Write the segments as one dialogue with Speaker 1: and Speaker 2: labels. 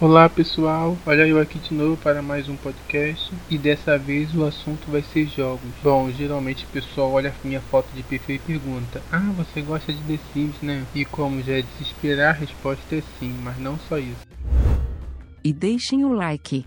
Speaker 1: Olá pessoal, olha eu aqui de novo para mais um podcast e dessa vez o assunto vai ser jogos. Bom, geralmente o pessoal olha a minha foto de perfil e pergunta: Ah, você gosta de The Sims, né? E como já é de se esperar, a resposta é sim, mas não só isso.
Speaker 2: E deixem o like.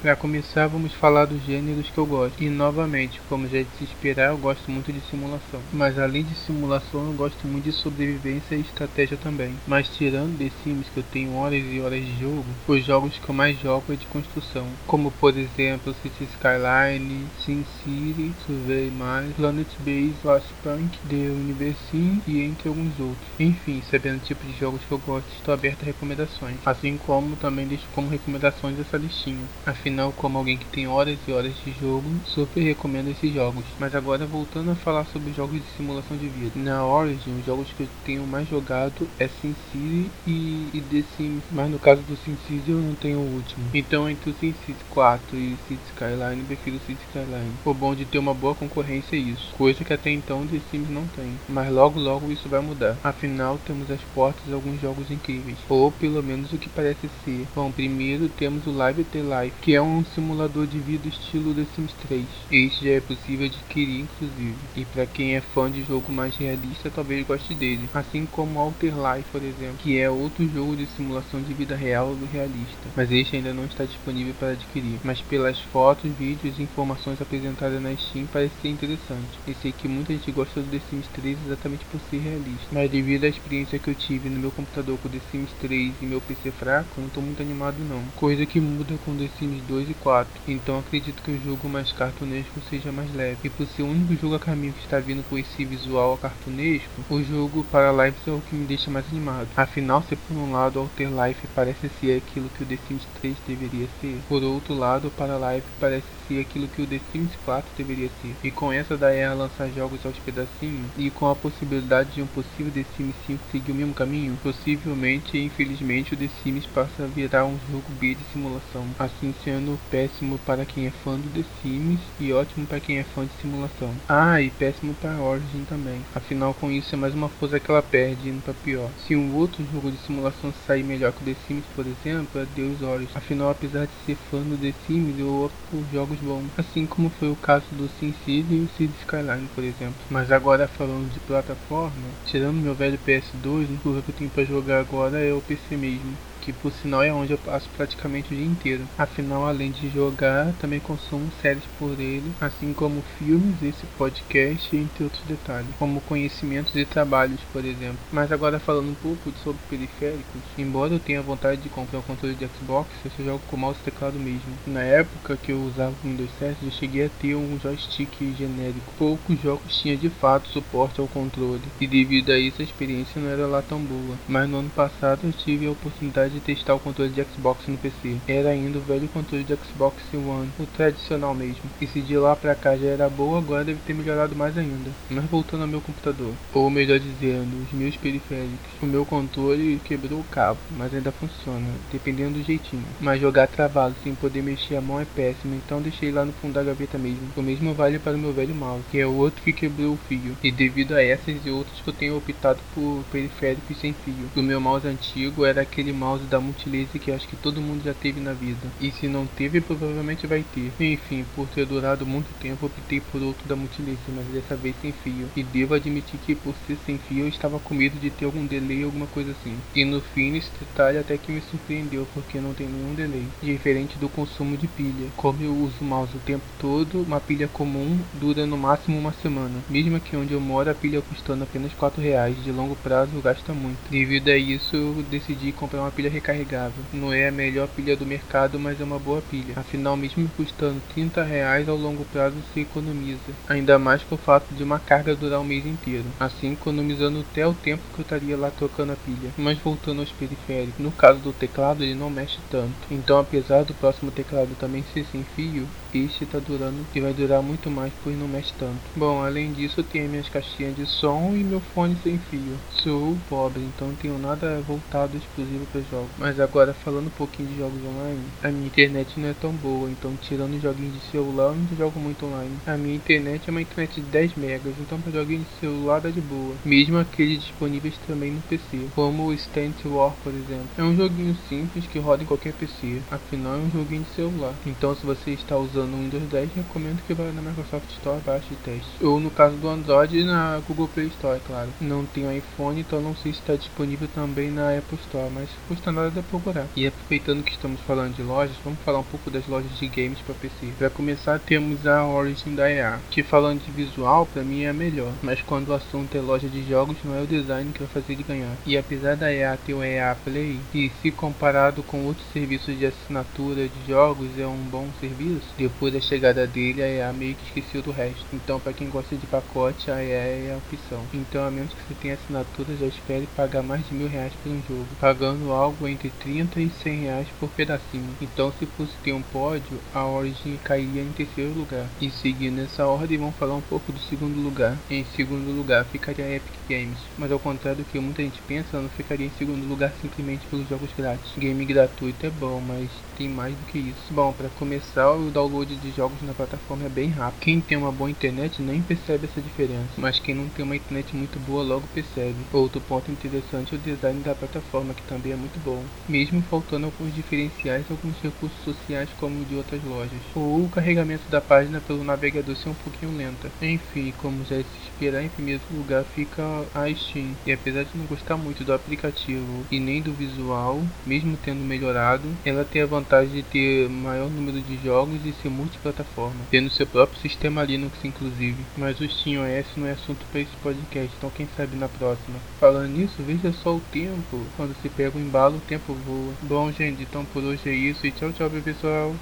Speaker 1: Para começar, vamos falar dos gêneros que eu gosto. E novamente, como já é de se esperar, eu gosto muito de simulação. Mas além de simulação, eu gosto muito de sobrevivência e estratégia também. Mas tirando The Sims, que eu tenho horas e horas de jogo, os jogos que eu mais jogo é de construção. Como por exemplo, City Skyline, SimCity, Survey Mais, Planet Base, Lost Punk, The University e entre alguns outros. Enfim, sabendo o tipo de jogos que eu gosto, estou aberto a recomendações. Assim como também deixo como recomendações essa listinha. Afinal, Afinal, como alguém que tem horas e horas de jogo, super recomendo esses jogos. Mas agora voltando a falar sobre jogos de simulação de vida. Na Origin, os jogos que eu tenho mais jogado é SimCity e, e The Sims. Mas no caso do SimCity eu não tenho o último. Então entre o SimCity 4 e City Skyline, prefiro City Skyline. O bom de ter uma boa concorrência é isso. Coisa que até então The Sims não tem. Mas logo logo isso vai mudar. Afinal, temos às portas alguns jogos incríveis. Ou pelo menos o que parece ser. Bom, primeiro temos o Live The Life, que é é um simulador de vida estilo The Sims 3. Este já é possível adquirir inclusive, e para quem é fã de jogo mais realista talvez goste dele, assim como Alter Life, por exemplo, que é outro jogo de simulação de vida real do realista, mas este ainda não está disponível para adquirir. Mas pelas fotos, vídeos e informações apresentadas na Steam parece ser interessante. E sei que muita gente gosta do The Sims 3 exatamente por ser realista, mas devido à experiência que eu tive no meu computador com The Sims 3 e meu PC fraco, não estou muito animado não. Coisa que muda com The Sims 2 e 4, então acredito que o jogo mais cartunesco seja mais leve. E por ser o único jogo a caminho que está vindo com esse visual cartunesco, o jogo para lives é o que me deixa mais animado. Afinal, se por um lado Alter Life parece ser aquilo que o The Sims 3 deveria ser, por outro lado, para live parece aquilo que o The Sims 4 deveria ser. E com essa da EA lançar jogos aos pedacinhos, e com a possibilidade de um possível The Sims 5 seguir o mesmo caminho, possivelmente e infelizmente o The Sims passa a virar um jogo B de simulação, assim sendo péssimo para quem é fã do The Sims e ótimo para quem é fã de simulação. Ah, e péssimo para Origin também. Afinal, com isso é mais uma força que ela perde indo para pior. Se um outro jogo de simulação sair melhor que o The Sims, por exemplo, é Deus Olhos. Afinal, apesar de ser fã do The Sims, eu opto por jogos bons. Assim como foi o caso do SimCity e o City Skyline, por exemplo. Mas agora falando de plataforma, tirando meu velho PS2, o que eu tenho para jogar agora é o PC mesmo que por sinal é onde eu passo praticamente o dia inteiro. Afinal, além de jogar, também consumo séries por ele, assim como filmes, esse podcast, entre outros detalhes, como conhecimentos e trabalhos, por exemplo. Mas agora falando um pouco sobre periféricos, embora eu tenha vontade de comprar um controle de Xbox, eu só jogo com mouse e teclado mesmo. Na época que eu usava o Windows 7, eu cheguei a ter um joystick genérico. Poucos jogos tinham de fato suporte ao controle, e devido a isso a experiência não era lá tão boa. Mas no ano passado eu tive a oportunidade de testar o controle de Xbox no PC. Era ainda o velho controle de Xbox One, o tradicional mesmo. E se de lá pra cá já era boa, agora deve ter melhorado mais ainda. Mas voltando ao meu computador, ou melhor dizendo, os meus periféricos. O meu controle quebrou o cabo, mas ainda funciona, dependendo do jeitinho. Mas jogar travado sem poder mexer a mão é péssimo, então deixei lá no fundo da gaveta mesmo. O mesmo vale para o meu velho mouse, que é o outro que quebrou o fio. E devido a essas e outras que eu tenho optado por periféricos sem fio. O meu mouse antigo era aquele mouse da Multilaser que acho que todo mundo já teve na vida. E se não teve, provavelmente vai ter. Enfim, por ter durado muito tempo, optei por outro da Multilaser, mas dessa vez sem fio. E devo admitir que por ser sem fio, eu estava com medo de ter algum delay alguma coisa assim. E no fim, esse detalhe até que me surpreendeu, porque não tem nenhum delay. Diferente do consumo de pilha. Como eu uso o mouse o tempo todo, uma pilha comum dura no máximo uma semana. Mesmo aqui onde eu moro, a pilha custando apenas 4 reais. De longo prazo, gasta muito. Devido a isso, eu decidi comprar uma pilha recarregável. Não é a melhor pilha do mercado, mas é uma boa pilha. Afinal, mesmo custando 30 reais ao longo prazo se economiza. Ainda mais com o fato de uma carga durar o um mês inteiro. Assim economizando até o tempo que eu estaria lá trocando a pilha. Mas voltando aos periféricos, no caso do teclado ele não mexe tanto. Então apesar do próximo teclado também ser sem fio, este está durando e vai durar muito mais pois não mexe tanto. Bom, além disso tenho minhas caixinhas de som e meu fone sem fio. Sou pobre, então não tenho nada voltado exclusivo para jogos jogo. Mas agora falando um pouquinho de jogos online, a minha internet não é tão boa, então tirando joguinhos de celular eu não jogo muito online. A minha internet é uma internet de 10 megas, então para joguinhos de celular dá de boa. Mesmo aqueles disponíveis também no PC, como o Stand War, por exemplo. É um joguinho simples que roda em qualquer PC, afinal é um joguinho de celular. Então se você está usando o Windows 10, recomendo que vá na Microsoft Store baixe e teste. Ou no caso do Android, na Google Play Store, claro. Não tenho iPhone, então não sei se está disponível também na Apple Store, mas custa nada de procurar. E aproveitando que estamos falando de lojas, vamos falar um pouco das lojas de games para PC. Para começar, temos a Origin da EA, que falando de visual, para mim é a melhor, mas quando o assunto é loja de jogos, não é o design que vai fazer ele ganhar. E apesar da EA ter o EA Play, e se comparado com outros serviços de assinatura de jogos, é um bom serviço, depois da chegada dele, a EA meio que esqueceu do resto. Então, para quem gosta de pacote, a EA é a opção. Então, a menos que você tenha assinatura, já espere pagar mais de mil reais por um jogo, pagando algo entre 30 e 100 reais por pedacinho. Então, se fosse ter um pódio, a Origin cairia em terceiro lugar. E seguindo essa ordem, vamos falar um pouco do segundo lugar. Em segundo lugar ficaria a Epic Games, mas ao contrário do que muita gente pensa, ela não ficaria em segundo lugar simplesmente pelos jogos grátis. Game gratuito é bom, mas tem mais do que isso. Bom, para começar, o download de jogos na plataforma é bem rápido. Quem tem uma boa internet nem percebe essa diferença, mas quem não tem uma internet muito boa logo percebe. Outro ponto interessante é o design da plataforma, que também é muito bom, mesmo faltando alguns diferenciais e alguns recursos sociais como de outras lojas, ou o carregamento da página pelo navegador ser um pouquinho lenta. Enfim, como já é se esperar, em primeiro lugar fica a Steam, e apesar de não gostar muito do aplicativo e nem do visual, mesmo tendo melhorado, ela tem a vantagem de ter maior número de jogos e ser multiplataforma, tendo seu próprio sistema Linux inclusive. Mas o Steam OS não é assunto para esse podcast, então quem sabe na próxima. Falando nisso, veja só o tempo, quando se pega o embalo o tempo voa. Bom gente, então por hoje é isso e tchau tchau pessoal.